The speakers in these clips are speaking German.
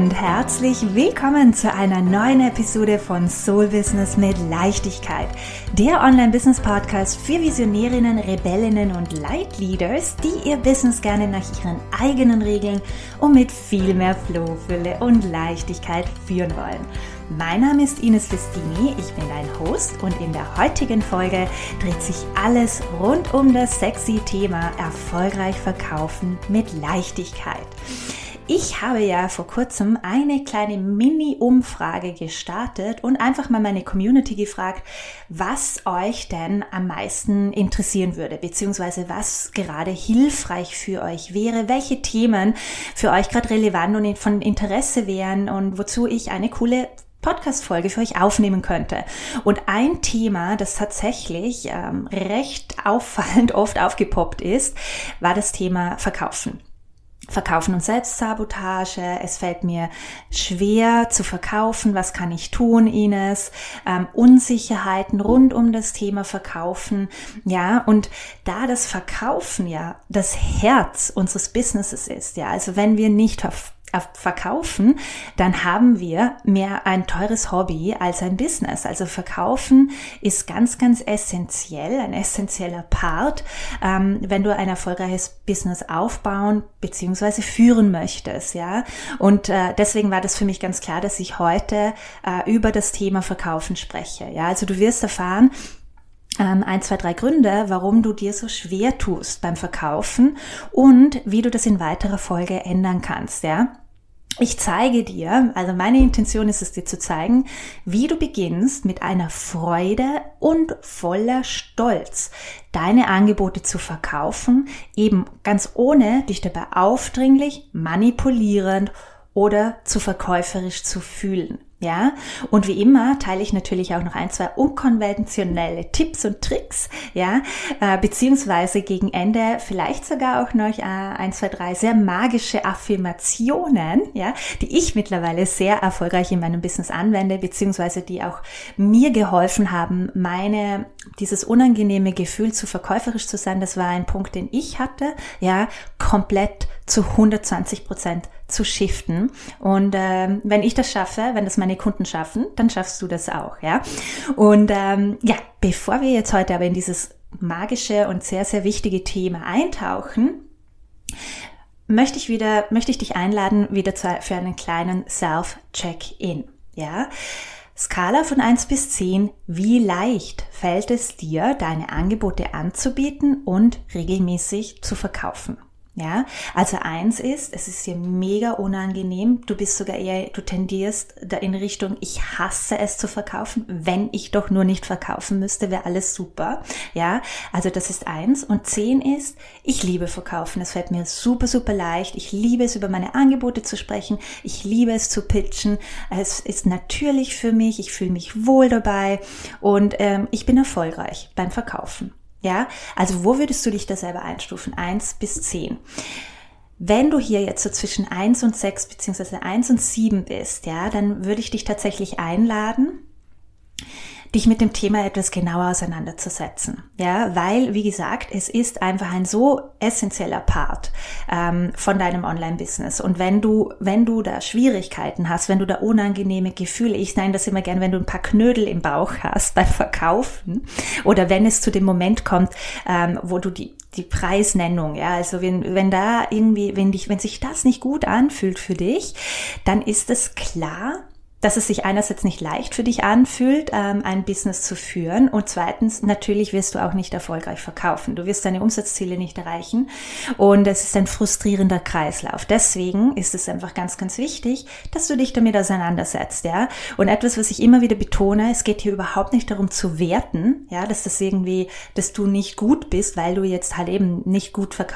und herzlich willkommen zu einer neuen Episode von Soul Business mit Leichtigkeit. Der Online-Business-Podcast für Visionärinnen, Rebellinnen und Leitleaders, die ihr Business gerne nach ihren eigenen Regeln und mit viel mehr Flow, Fülle und Leichtigkeit führen wollen. Mein Name ist Ines Festini, ich bin dein Host und in der heutigen Folge dreht sich alles rund um das sexy Thema erfolgreich verkaufen mit Leichtigkeit. Ich habe ja vor kurzem eine kleine Mini-Umfrage gestartet und einfach mal meine Community gefragt, was euch denn am meisten interessieren würde, beziehungsweise was gerade hilfreich für euch wäre, welche Themen für euch gerade relevant und von Interesse wären und wozu ich eine coole Podcast-Folge für euch aufnehmen könnte. Und ein Thema, das tatsächlich ähm, recht auffallend oft aufgepoppt ist, war das Thema Verkaufen. Verkaufen und Selbstsabotage. Es fällt mir schwer zu verkaufen. Was kann ich tun, Ines? Ähm, Unsicherheiten rund um das Thema Verkaufen. Ja, und da das Verkaufen ja das Herz unseres Businesses ist, ja, also wenn wir nicht verkaufen, dann haben wir mehr ein teures Hobby als ein Business. Also verkaufen ist ganz, ganz essentiell, ein essentieller Part, ähm, wenn du ein erfolgreiches Business aufbauen bzw. führen möchtest, ja. Und äh, deswegen war das für mich ganz klar, dass ich heute äh, über das Thema Verkaufen spreche. Ja, also du wirst erfahren, ähm, ein, zwei, drei Gründe, warum du dir so schwer tust beim Verkaufen und wie du das in weiterer Folge ändern kannst, ja. Ich zeige dir, also meine Intention ist es dir zu zeigen, wie du beginnst mit einer Freude und voller Stolz deine Angebote zu verkaufen, eben ganz ohne dich dabei aufdringlich, manipulierend oder zu verkäuferisch zu fühlen. Ja, und wie immer teile ich natürlich auch noch ein, zwei unkonventionelle Tipps und Tricks, ja, äh, beziehungsweise gegen Ende vielleicht sogar auch noch äh, ein, zwei, drei sehr magische Affirmationen, ja, die ich mittlerweile sehr erfolgreich in meinem Business anwende, beziehungsweise die auch mir geholfen haben, meine, dieses unangenehme Gefühl zu verkäuferisch zu sein, das war ein Punkt, den ich hatte, ja, komplett zu 120 Prozent zu shiften. Und ähm, wenn ich das schaffe, wenn das meine Kunden schaffen, dann schaffst du das auch, ja. Und ähm, ja, bevor wir jetzt heute aber in dieses magische und sehr, sehr wichtige Thema eintauchen, möchte ich wieder, möchte ich dich einladen, wieder zu, für einen kleinen Self-Check-In, ja. Skala von 1 bis 10, wie leicht fällt es dir, deine Angebote anzubieten und regelmäßig zu verkaufen? Ja, also eins ist, es ist dir mega unangenehm. Du bist sogar eher, du tendierst da in Richtung, ich hasse es zu verkaufen. Wenn ich doch nur nicht verkaufen müsste, wäre alles super. Ja, also das ist eins. Und zehn ist, ich liebe verkaufen. Es fällt mir super, super leicht. Ich liebe es, über meine Angebote zu sprechen. Ich liebe es zu pitchen. Es ist natürlich für mich. Ich fühle mich wohl dabei und ähm, ich bin erfolgreich beim Verkaufen. Ja, also wo würdest du dich da selber einstufen? Eins bis zehn. Wenn du hier jetzt so zwischen eins und sechs beziehungsweise eins und sieben bist, ja, dann würde ich dich tatsächlich einladen, dich mit dem Thema etwas genauer auseinanderzusetzen. Ja, weil, wie gesagt, es ist einfach ein so essentieller Part ähm, von deinem Online-Business. Und wenn du, wenn du da Schwierigkeiten hast, wenn du da unangenehme Gefühle, ich nenne das immer gern, wenn du ein paar Knödel im Bauch hast beim Verkaufen oder wenn es zu dem Moment kommt, ähm, wo du die die Preisnennung, ja, also wenn, wenn da irgendwie, wenn dich, wenn sich das nicht gut anfühlt für dich, dann ist es klar, dass es sich einerseits nicht leicht für dich anfühlt, ähm, ein Business zu führen und zweitens natürlich wirst du auch nicht erfolgreich verkaufen. Du wirst deine Umsatzziele nicht erreichen und es ist ein frustrierender Kreislauf. Deswegen ist es einfach ganz, ganz wichtig, dass du dich damit auseinandersetzt, ja. Und etwas, was ich immer wieder betone, es geht hier überhaupt nicht darum zu werten, ja, dass das irgendwie, dass du nicht gut bist, weil du jetzt halt eben nicht gut verkaufst,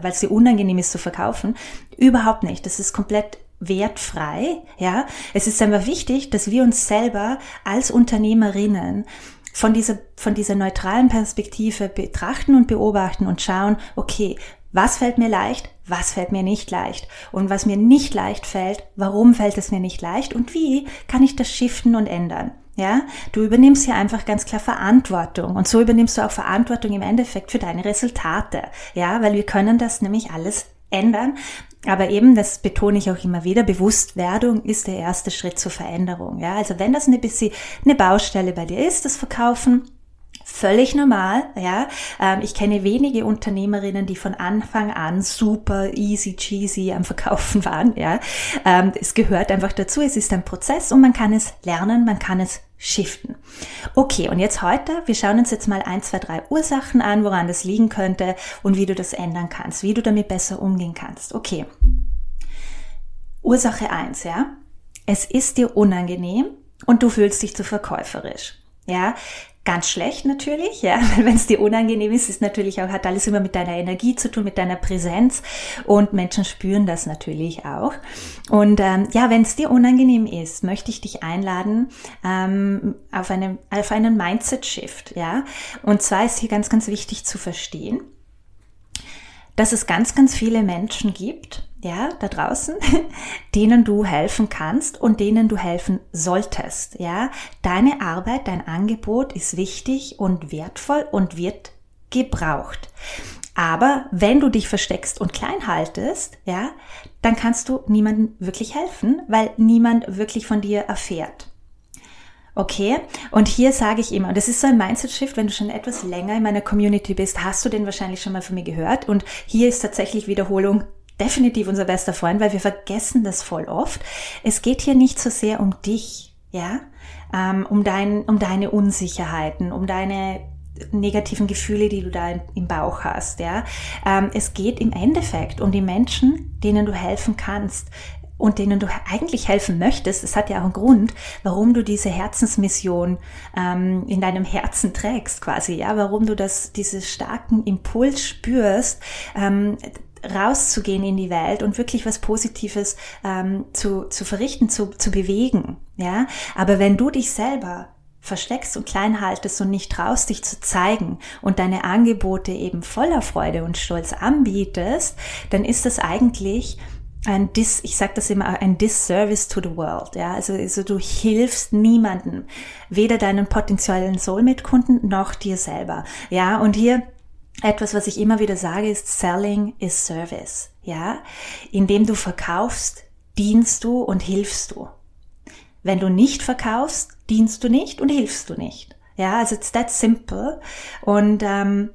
weil es dir unangenehm ist zu verkaufen. Überhaupt nicht. Das ist komplett wertfrei, ja. Es ist einfach wichtig, dass wir uns selber als Unternehmerinnen von dieser, von dieser neutralen Perspektive betrachten und beobachten und schauen, okay, was fällt mir leicht, was fällt mir nicht leicht und was mir nicht leicht fällt, warum fällt es mir nicht leicht und wie kann ich das shiften und ändern. Ja, du übernimmst hier einfach ganz klar Verantwortung und so übernimmst du auch Verantwortung im Endeffekt für deine Resultate. Ja, weil wir können das nämlich alles ändern Aber eben, das betone ich auch immer wieder, Bewusstwerdung ist der erste Schritt zur Veränderung. Ja, also wenn das eine bisschen eine Baustelle bei dir ist, das Verkaufen, völlig normal, ja. Ähm, ich kenne wenige Unternehmerinnen, die von Anfang an super easy cheesy am Verkaufen waren, ja. Ähm, es gehört einfach dazu. Es ist ein Prozess und man kann es lernen, man kann es shiften. Okay, und jetzt heute, wir schauen uns jetzt mal ein, zwei, drei Ursachen an, woran das liegen könnte und wie du das ändern kannst, wie du damit besser umgehen kannst. Okay. Ursache eins, ja. Es ist dir unangenehm und du fühlst dich zu verkäuferisch. Ja, ganz schlecht natürlich, ja, wenn es dir unangenehm ist, ist natürlich auch, hat alles immer mit deiner Energie zu tun, mit deiner Präsenz und Menschen spüren das natürlich auch. Und ähm, ja, wenn es dir unangenehm ist, möchte ich dich einladen ähm, auf, eine, auf einen Mindset-Shift, ja. Und zwar ist hier ganz, ganz wichtig zu verstehen, dass es ganz, ganz viele Menschen gibt, ja, da draußen, denen du helfen kannst und denen du helfen solltest, ja. Deine Arbeit, dein Angebot ist wichtig und wertvoll und wird gebraucht. Aber wenn du dich versteckst und klein haltest, ja, dann kannst du niemandem wirklich helfen, weil niemand wirklich von dir erfährt. Okay, und hier sage ich immer, das ist so ein Mindset-Shift, wenn du schon etwas länger in meiner Community bist, hast du den wahrscheinlich schon mal von mir gehört. Und hier ist tatsächlich Wiederholung definitiv unser bester Freund, weil wir vergessen das voll oft. Es geht hier nicht so sehr um dich, ja, ähm, um, dein, um deine Unsicherheiten, um deine negativen Gefühle, die du da im Bauch hast, ja. Ähm, es geht im Endeffekt um die Menschen, denen du helfen kannst, und denen du eigentlich helfen möchtest, es hat ja auch einen Grund, warum du diese Herzensmission ähm, in deinem Herzen trägst, quasi, ja, warum du das, diesen starken Impuls spürst, ähm, rauszugehen in die Welt und wirklich was Positives ähm, zu, zu verrichten, zu, zu bewegen. Ja, aber wenn du dich selber versteckst und klein haltest und nicht traust, dich zu zeigen und deine Angebote eben voller Freude und Stolz anbietest, dann ist das eigentlich ein Dis, ich sage das immer, ein Disservice to the world. Ja, also, also du hilfst niemanden, weder deinen potenziellen Soulmate-Kunden noch dir selber. Ja, und hier etwas, was ich immer wieder sage, ist Selling is Service. Ja, indem du verkaufst, dienst du und hilfst du. Wenn du nicht verkaufst, dienst du nicht und hilfst du nicht. Ja, also it's that simple. Und ähm,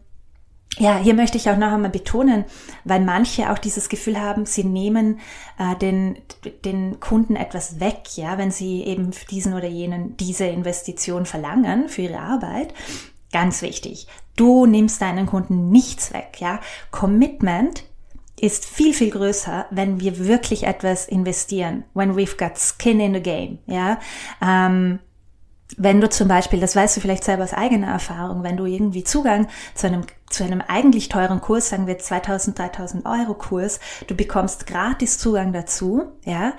ja, hier möchte ich auch noch einmal betonen, weil manche auch dieses Gefühl haben, sie nehmen äh, den, den Kunden etwas weg, ja, wenn sie eben diesen oder jenen diese Investition verlangen für ihre Arbeit. Ganz wichtig. Du nimmst deinen Kunden nichts weg, ja. Commitment ist viel, viel größer, wenn wir wirklich etwas investieren. When we've got skin in the game, ja. Ähm, wenn du zum Beispiel, das weißt du vielleicht selber aus eigener Erfahrung, wenn du irgendwie Zugang zu einem, zu einem eigentlich teuren Kurs, sagen wir 2000, 3000 Euro Kurs, du bekommst gratis Zugang dazu, ja,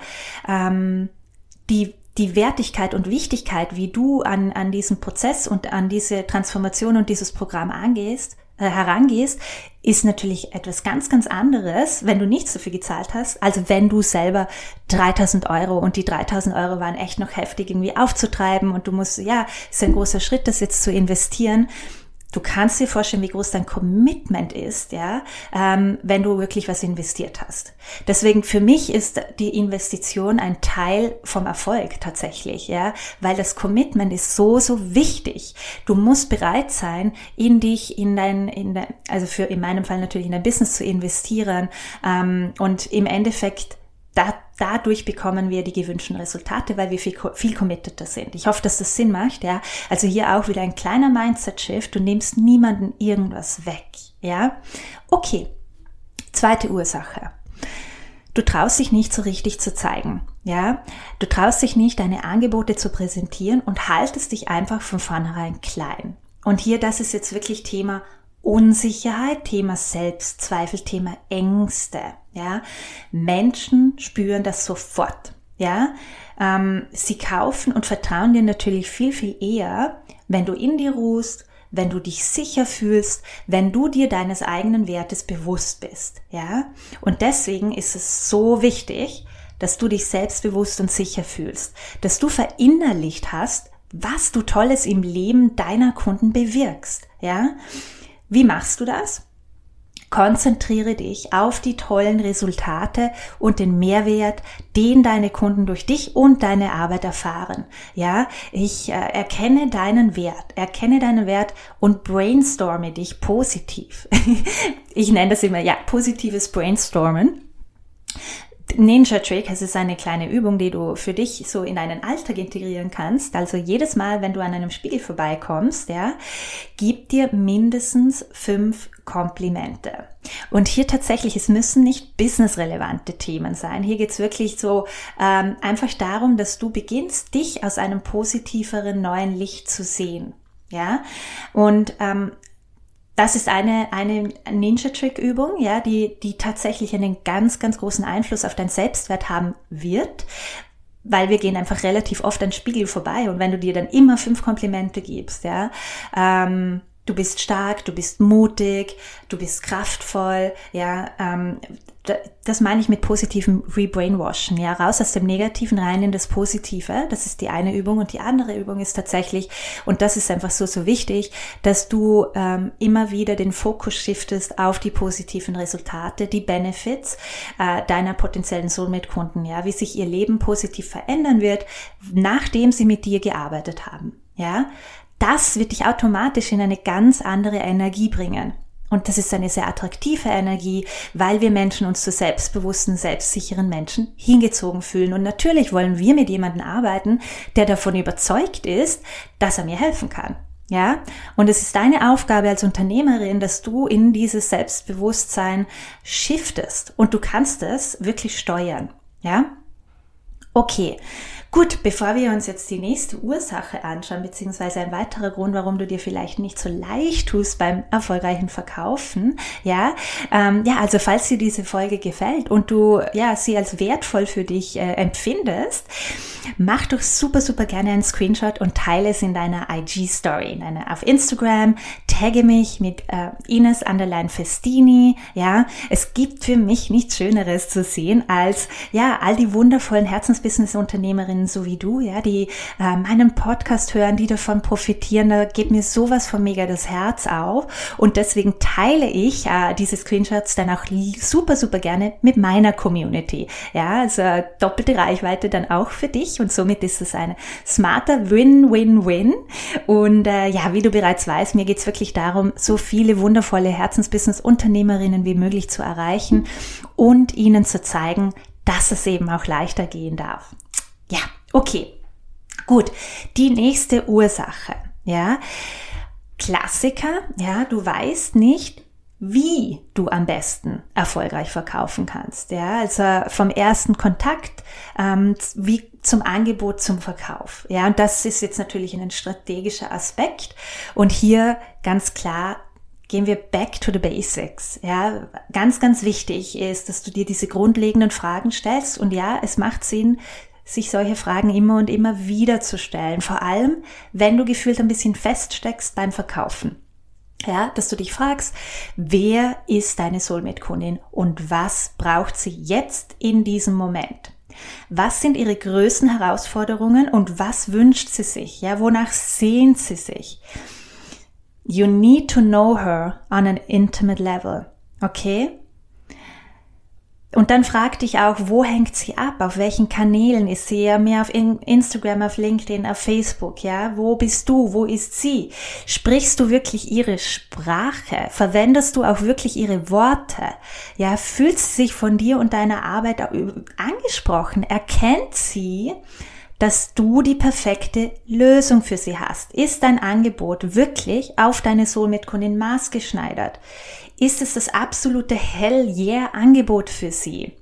ähm, die, die Wertigkeit und Wichtigkeit, wie du an, an diesen Prozess und an diese Transformation und dieses Programm angehst, äh, herangehst, ist natürlich etwas ganz, ganz anderes, wenn du nicht so viel gezahlt hast, also wenn du selber 3000 Euro und die 3000 Euro waren echt noch heftig irgendwie aufzutreiben und du musst, ja, ist ein großer Schritt, das jetzt zu investieren. Du kannst dir vorstellen, wie groß dein Commitment ist, ja, ähm, wenn du wirklich was investiert hast. Deswegen für mich ist die Investition ein Teil vom Erfolg tatsächlich, ja, weil das Commitment ist so so wichtig. Du musst bereit sein, in dich, in dein, in dein, also für in meinem Fall natürlich in dein Business zu investieren ähm, und im Endeffekt da, dadurch bekommen wir die gewünschten Resultate, weil wir viel, viel committeter sind. Ich hoffe, dass das Sinn macht, ja. Also hier auch wieder ein kleiner Mindset-Shift. Du nimmst niemanden irgendwas weg, ja. Okay. Zweite Ursache. Du traust dich nicht so richtig zu zeigen, ja. Du traust dich nicht, deine Angebote zu präsentieren und haltest dich einfach von vornherein klein. Und hier, das ist jetzt wirklich Thema Unsicherheit, Thema Selbstzweifel, Thema Ängste. Ja, Menschen spüren das sofort. Ja, ähm, sie kaufen und vertrauen dir natürlich viel viel eher, wenn du in dir ruhst, wenn du dich sicher fühlst, wenn du dir deines eigenen Wertes bewusst bist. Ja, und deswegen ist es so wichtig, dass du dich selbstbewusst und sicher fühlst, dass du verinnerlicht hast, was du Tolles im Leben deiner Kunden bewirkst. Ja, wie machst du das? Konzentriere dich auf die tollen Resultate und den Mehrwert, den deine Kunden durch dich und deine Arbeit erfahren. Ja, ich äh, erkenne deinen Wert, erkenne deinen Wert und brainstorme dich positiv. ich nenne das immer, ja, positives Brainstormen. Ninja Trick, es ist eine kleine Übung, die du für dich so in deinen Alltag integrieren kannst. Also jedes Mal, wenn du an einem Spiegel vorbeikommst, ja, gib dir mindestens fünf Komplimente. Und hier tatsächlich, es müssen nicht businessrelevante Themen sein. Hier geht's wirklich so ähm, einfach darum, dass du beginnst, dich aus einem positiveren neuen Licht zu sehen. Ja, und ähm, das ist eine, eine Ninja-Trick-Übung, ja, die, die tatsächlich einen ganz, ganz großen Einfluss auf dein Selbstwert haben wird, weil wir gehen einfach relativ oft an Spiegel vorbei und wenn du dir dann immer fünf Komplimente gibst, ja, ähm, du bist stark, du bist mutig, du bist kraftvoll, ja, ähm, das meine ich mit positivem Rebrainwashen, ja, raus aus dem Negativen rein in das Positive. Das ist die eine Übung und die andere Übung ist tatsächlich, und das ist einfach so, so wichtig, dass du ähm, immer wieder den Fokus shiftest auf die positiven Resultate, die Benefits äh, deiner potenziellen Soulmate-Kunden, ja, wie sich ihr Leben positiv verändern wird, nachdem sie mit dir gearbeitet haben, ja das wird dich automatisch in eine ganz andere Energie bringen. Und das ist eine sehr attraktive Energie, weil wir Menschen uns zu selbstbewussten, selbstsicheren Menschen hingezogen fühlen. Und natürlich wollen wir mit jemandem arbeiten, der davon überzeugt ist, dass er mir helfen kann. Ja, und es ist deine Aufgabe als Unternehmerin, dass du in dieses Selbstbewusstsein shiftest und du kannst es wirklich steuern. Ja, okay. Gut, bevor wir uns jetzt die nächste Ursache anschauen, beziehungsweise ein weiterer Grund, warum du dir vielleicht nicht so leicht tust beim erfolgreichen Verkaufen, ja, ähm, ja, also falls dir diese Folge gefällt und du ja sie als wertvoll für dich äh, empfindest, mach doch super, super gerne einen Screenshot und teile es in deiner IG-Story, in deiner, auf Instagram, tagge mich mit äh, Ines Underline Festini, ja, es gibt für mich nichts Schöneres zu sehen als ja all die wundervollen Herzensbusiness-Unternehmerinnen Unternehmerinnen so wie du, ja, die äh, meinen Podcast hören, die davon profitieren, da geht mir sowas von mega das Herz auf. Und deswegen teile ich äh, diese Screenshots dann auch super, super gerne mit meiner Community. Ja, also doppelte Reichweite dann auch für dich und somit ist es ein smarter Win-Win-Win. Und äh, ja, wie du bereits weißt, mir geht's wirklich darum, so viele wundervolle Herzensbusiness-Unternehmerinnen wie möglich zu erreichen und ihnen zu zeigen, dass es eben auch leichter gehen darf. Ja, okay. Gut. Die nächste Ursache, ja. Klassiker, ja, du weißt nicht, wie du am besten erfolgreich verkaufen kannst. Ja, also vom ersten Kontakt ähm, wie zum Angebot zum Verkauf. Ja, und das ist jetzt natürlich ein strategischer Aspekt. Und hier ganz klar gehen wir back to the basics. Ja, ganz, ganz wichtig ist, dass du dir diese grundlegenden Fragen stellst. Und ja, es macht Sinn, sich solche Fragen immer und immer wieder zu stellen. Vor allem, wenn du gefühlt ein bisschen feststeckst beim Verkaufen. Ja, dass du dich fragst, wer ist deine Soulmate-Kundin und was braucht sie jetzt in diesem Moment? Was sind ihre größten Herausforderungen und was wünscht sie sich? Ja, wonach sehnt sie sich? You need to know her on an intimate level. Okay? Und dann frag dich auch, wo hängt sie ab? Auf welchen Kanälen ist sie? Ja, mehr auf Instagram, auf LinkedIn, auf Facebook, ja? Wo bist du? Wo ist sie? Sprichst du wirklich ihre Sprache? Verwendest du auch wirklich ihre Worte? Ja, fühlt sie sich von dir und deiner Arbeit angesprochen? Erkennt sie, dass du die perfekte Lösung für sie hast? Ist dein Angebot wirklich auf deine Soulmate-Kundin maßgeschneidert? Ist es das absolute Hell-Yeah-Angebot für sie?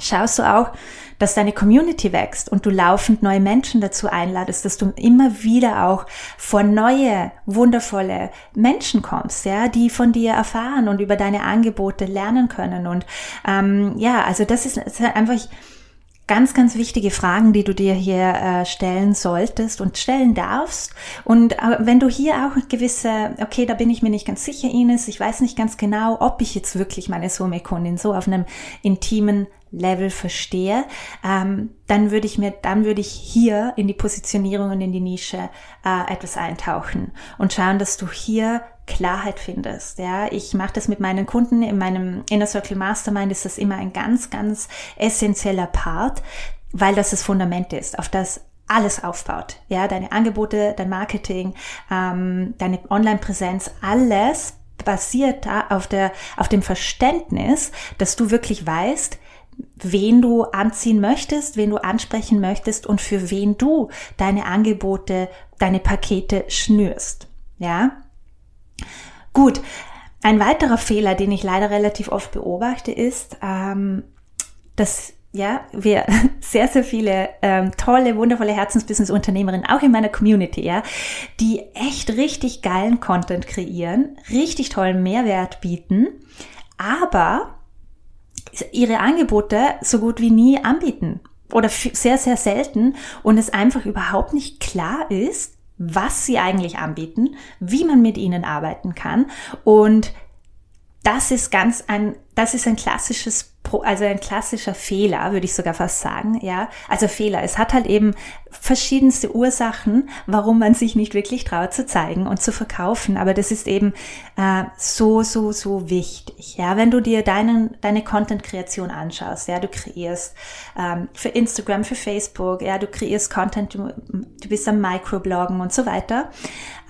Schaust du auch, dass deine Community wächst und du laufend neue Menschen dazu einladest, dass du immer wieder auch vor neue, wundervolle Menschen kommst, ja, die von dir erfahren und über deine Angebote lernen können. Und ähm, ja, also das ist, das ist einfach ganz, ganz wichtige Fragen, die du dir hier äh, stellen solltest und stellen darfst. Und äh, wenn du hier auch gewisse, okay, da bin ich mir nicht ganz sicher, Ines, ich weiß nicht ganz genau, ob ich jetzt wirklich meine Soulmate-Kundin so auf einem intimen Level verstehe, ähm, dann würde ich mir, dann würde ich hier in die Positionierung und in die Nische äh, etwas eintauchen und schauen, dass du hier Klarheit findest. Ja, ich mache das mit meinen Kunden in meinem Inner Circle Mastermind ist das immer ein ganz, ganz essentieller Part, weil das das Fundament ist, auf das alles aufbaut. Ja, deine Angebote, dein Marketing, ähm, deine Online-Präsenz, alles basiert da auf der, auf dem Verständnis, dass du wirklich weißt, wen du anziehen möchtest, wen du ansprechen möchtest und für wen du deine Angebote, deine Pakete schnürst. Ja? Gut. Ein weiterer Fehler, den ich leider relativ oft beobachte, ist, ähm, dass ja, wir sehr, sehr viele ähm, tolle, wundervolle Herzensbusiness-Unternehmerinnen, auch in meiner Community, ja, die echt richtig geilen Content kreieren, richtig tollen Mehrwert bieten, aber ihre Angebote so gut wie nie anbieten oder sehr, sehr selten und es einfach überhaupt nicht klar ist, was sie eigentlich anbieten, wie man mit ihnen arbeiten kann. Und das ist ganz ein, das ist ein klassisches also ein klassischer Fehler, würde ich sogar fast sagen, ja. Also Fehler. Es hat halt eben verschiedenste Ursachen, warum man sich nicht wirklich traut zu zeigen und zu verkaufen. Aber das ist eben äh, so, so, so wichtig. Ja, wenn du dir deinen, deine Content-Kreation anschaust, ja, du kreierst ähm, für Instagram, für Facebook, ja, du kreierst Content, du, du bist am Microbloggen und so weiter.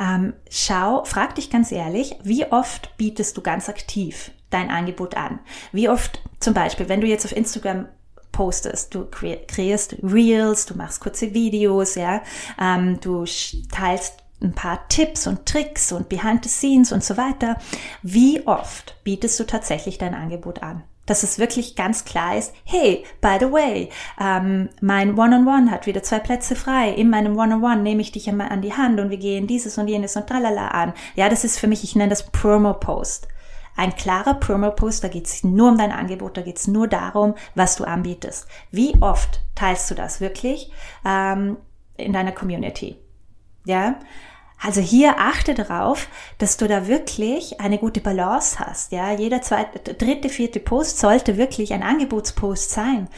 Ähm, schau, frag dich ganz ehrlich, wie oft bietest du ganz aktiv dein Angebot an? Wie oft zum Beispiel, wenn du jetzt auf Instagram postest, du kreierst Reels, du machst kurze Videos, ja, ähm, du teilst ein paar Tipps und Tricks und Behind the Scenes und so weiter. Wie oft bietest du tatsächlich dein Angebot an? Dass es wirklich ganz klar ist, hey, by the way, ähm, mein One-on-One -on -One hat wieder zwei Plätze frei. In meinem One-on-One -on -One nehme ich dich einmal an die Hand und wir gehen dieses und jenes und tralala an. Ja, das ist für mich, ich nenne das Promo-Post. Ein klarer Promo-Post, da geht es nur um dein Angebot, da geht es nur darum, was du anbietest. Wie oft teilst du das wirklich ähm, in deiner Community? Ja, also hier achte darauf, dass du da wirklich eine gute Balance hast. Ja, jeder zweite, dritte, vierte Post sollte wirklich ein Angebotspost sein.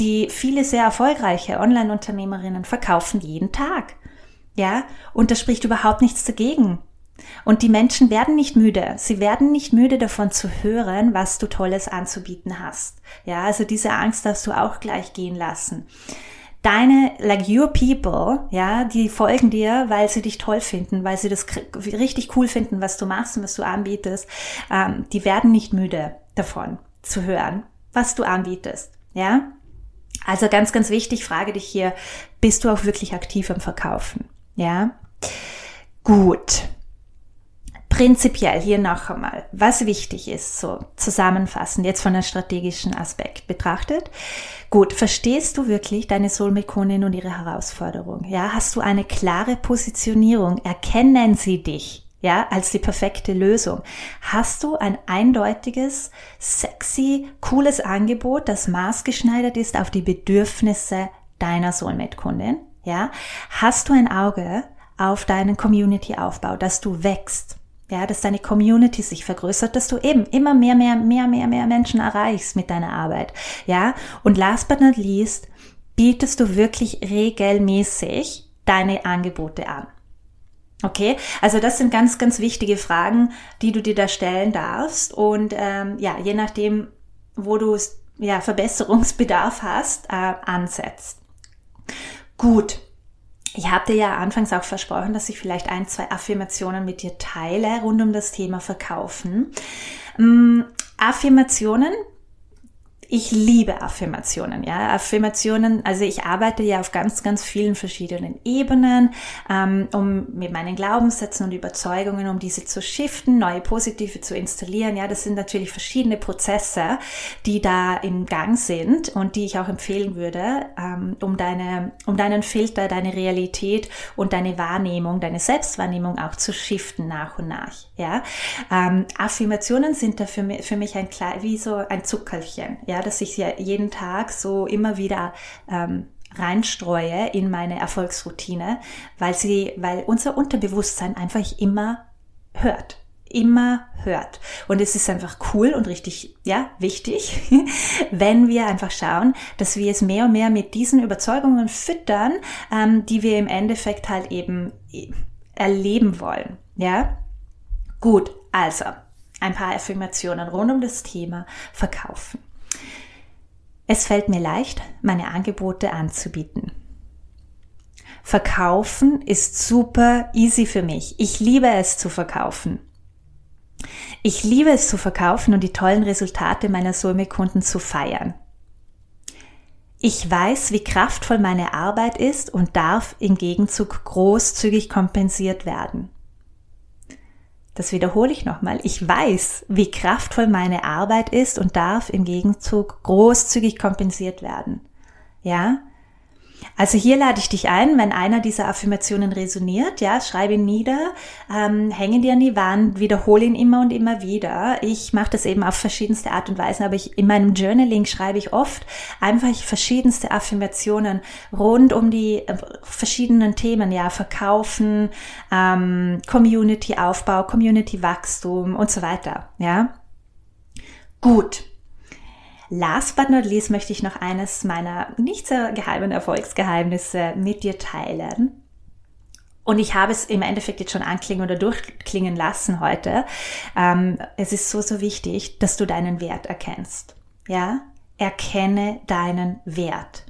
Die viele sehr erfolgreiche Online-Unternehmerinnen verkaufen jeden Tag. Ja, und da spricht überhaupt nichts dagegen. Und die Menschen werden nicht müde. Sie werden nicht müde davon zu hören, was du Tolles anzubieten hast. Ja, also diese Angst darfst du auch gleich gehen lassen. Deine, like your people, ja, die folgen dir, weil sie dich toll finden, weil sie das richtig cool finden, was du machst und was du anbietest. Ähm, die werden nicht müde davon zu hören, was du anbietest. Ja, also ganz, ganz wichtig, frage dich hier, bist du auch wirklich aktiv am Verkaufen? Ja, gut prinzipiell hier noch einmal, was wichtig ist, so zusammenfassend, jetzt von einem strategischen Aspekt betrachtet. Gut, verstehst du wirklich deine Soulmate-Kundin und ihre Herausforderung? Ja, hast du eine klare Positionierung? Erkennen sie dich? Ja, als die perfekte Lösung. Hast du ein eindeutiges, sexy, cooles Angebot, das maßgeschneidert ist auf die Bedürfnisse deiner Soulmate-Kundin? Ja, hast du ein Auge auf deinen Community-Aufbau, dass du wächst? Ja, dass deine Community sich vergrößert, dass du eben immer mehr, mehr, mehr, mehr, mehr Menschen erreichst mit deiner Arbeit, ja. Und last but not least, bietest du wirklich regelmäßig deine Angebote an. Okay, also das sind ganz, ganz wichtige Fragen, die du dir da stellen darfst. Und ähm, ja, je nachdem, wo du ja, Verbesserungsbedarf hast, äh, ansetzt. Gut, ich habe dir ja anfangs auch versprochen, dass ich vielleicht ein, zwei Affirmationen mit dir teile rund um das Thema Verkaufen. Mm, Affirmationen ich liebe Affirmationen, ja. Affirmationen, also ich arbeite ja auf ganz, ganz vielen verschiedenen Ebenen, ähm, um mit meinen Glaubenssätzen und Überzeugungen, um diese zu shiften, neue positive zu installieren. Ja, das sind natürlich verschiedene Prozesse, die da im Gang sind und die ich auch empfehlen würde, ähm, um deine, um deinen Filter, deine Realität und deine Wahrnehmung, deine Selbstwahrnehmung auch zu shiften nach und nach. Ja, ähm, Affirmationen sind da für mich, für mich ein wie so ein Zuckerchen. Ja, dass ich ja jeden Tag so immer wieder ähm, reinstreue in meine Erfolgsroutine, weil sie, weil unser Unterbewusstsein einfach immer hört immer hört. Und es ist einfach cool und richtig, ja, wichtig, wenn wir einfach schauen, dass wir es mehr und mehr mit diesen Überzeugungen füttern, ähm, die wir im Endeffekt halt eben erleben wollen. Ja, Gut, also ein paar Affirmationen rund um das Thema Verkaufen. Es fällt mir leicht, meine Angebote anzubieten. Verkaufen ist super easy für mich. Ich liebe es zu verkaufen. Ich liebe es zu verkaufen und die tollen Resultate meiner Soulmate-Kunden zu feiern. Ich weiß, wie kraftvoll meine Arbeit ist und darf im Gegenzug großzügig kompensiert werden. Das wiederhole ich nochmal. Ich weiß, wie kraftvoll meine Arbeit ist und darf im Gegenzug großzügig kompensiert werden. Ja? Also hier lade ich dich ein, wenn einer dieser Affirmationen resoniert, ja, schreibe ihn nieder, ähm, hänge dir an die Wand, wiederhole ihn immer und immer wieder. Ich mache das eben auf verschiedenste Art und Weise, aber ich, in meinem Journaling schreibe ich oft einfach verschiedenste Affirmationen rund um die äh, verschiedenen Themen, ja, Verkaufen, ähm, Community-Aufbau, Community-Wachstum und so weiter, ja. Gut. Last but not least möchte ich noch eines meiner nicht sehr geheimen Erfolgsgeheimnisse mit dir teilen. Und ich habe es im Endeffekt jetzt schon anklingen oder durchklingen lassen heute. Ähm, es ist so, so wichtig, dass du deinen Wert erkennst. Ja? Erkenne deinen Wert.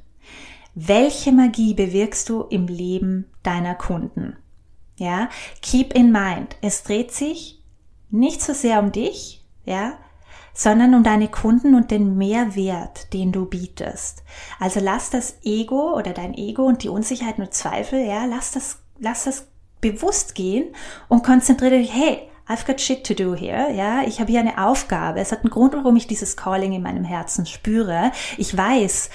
Welche Magie bewirkst du im Leben deiner Kunden? Ja? Keep in mind, es dreht sich nicht so sehr um dich, ja, sondern um deine Kunden und den Mehrwert, den du bietest. Also lass das Ego oder dein Ego und die Unsicherheit und Zweifel, ja, lass das, lass das bewusst gehen und konzentriere dich, hey, I've got shit to do here, ja, ich habe hier eine Aufgabe. Es hat einen Grund, warum ich dieses Calling in meinem Herzen spüre. Ich weiß,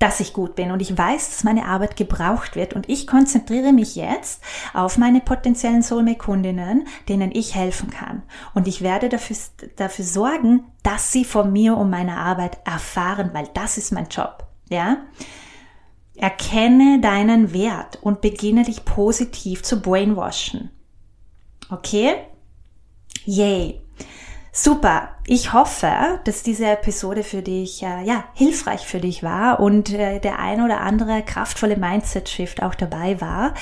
dass ich gut bin und ich weiß, dass meine Arbeit gebraucht wird und ich konzentriere mich jetzt auf meine potenziellen Soulmate-Kundinnen, denen ich helfen kann. Und ich werde dafür, dafür sorgen, dass sie von mir und meiner Arbeit erfahren, weil das ist mein Job. Ja? Erkenne deinen Wert und beginne dich positiv zu brainwashen. Okay? Yay! Super. Ich hoffe, dass diese Episode für dich äh, ja hilfreich für dich war und äh, der ein oder andere kraftvolle Mindset Shift auch dabei war.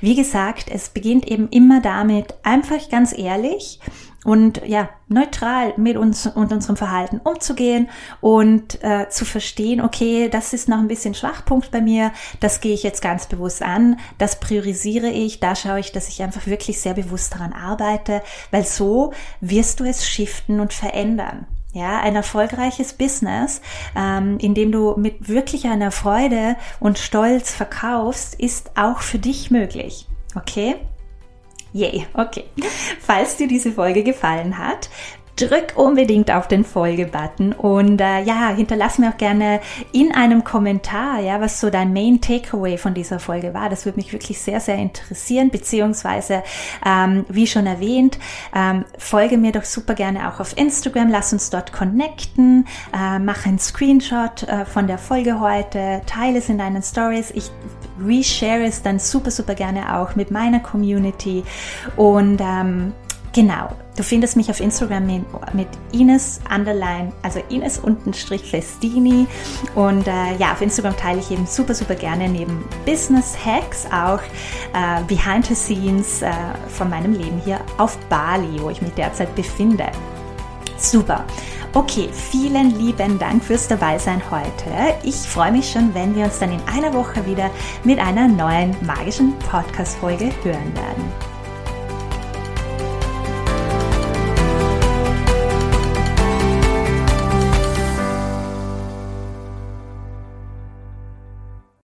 Wie gesagt, es beginnt eben immer damit, einfach ganz ehrlich und ja, neutral mit uns und unserem Verhalten umzugehen und äh, zu verstehen, okay, das ist noch ein bisschen Schwachpunkt bei mir, das gehe ich jetzt ganz bewusst an, das priorisiere ich, da schaue ich, dass ich einfach wirklich sehr bewusst daran arbeite, weil so wirst du es shiften und verändern. Ja, ein erfolgreiches Business, ähm, in dem du mit wirklich einer Freude und Stolz verkaufst, ist auch für dich möglich. Okay? Yay, okay. Falls dir diese Folge gefallen hat, drück unbedingt auf den Folge-Button und äh, ja, hinterlass mir auch gerne in einem Kommentar, ja, was so dein Main Takeaway von dieser Folge war. Das würde mich wirklich sehr, sehr interessieren, beziehungsweise, ähm, wie schon erwähnt, ähm, folge mir doch super gerne auch auf Instagram, lass uns dort connecten, äh, mach einen Screenshot äh, von der Folge heute, teile es in deinen Stories. Ich reshare es dann super, super gerne auch mit meiner Community und ähm, Genau. Du findest mich auf Instagram mit Ines Underline, also Ines untenstrich Festini. Und äh, ja, auf Instagram teile ich eben super, super gerne neben Business Hacks auch äh, Behind the Scenes äh, von meinem Leben hier auf Bali, wo ich mich derzeit befinde. Super. Okay, vielen lieben Dank fürs Dabeisein heute. Ich freue mich schon, wenn wir uns dann in einer Woche wieder mit einer neuen magischen Podcast-Folge hören werden.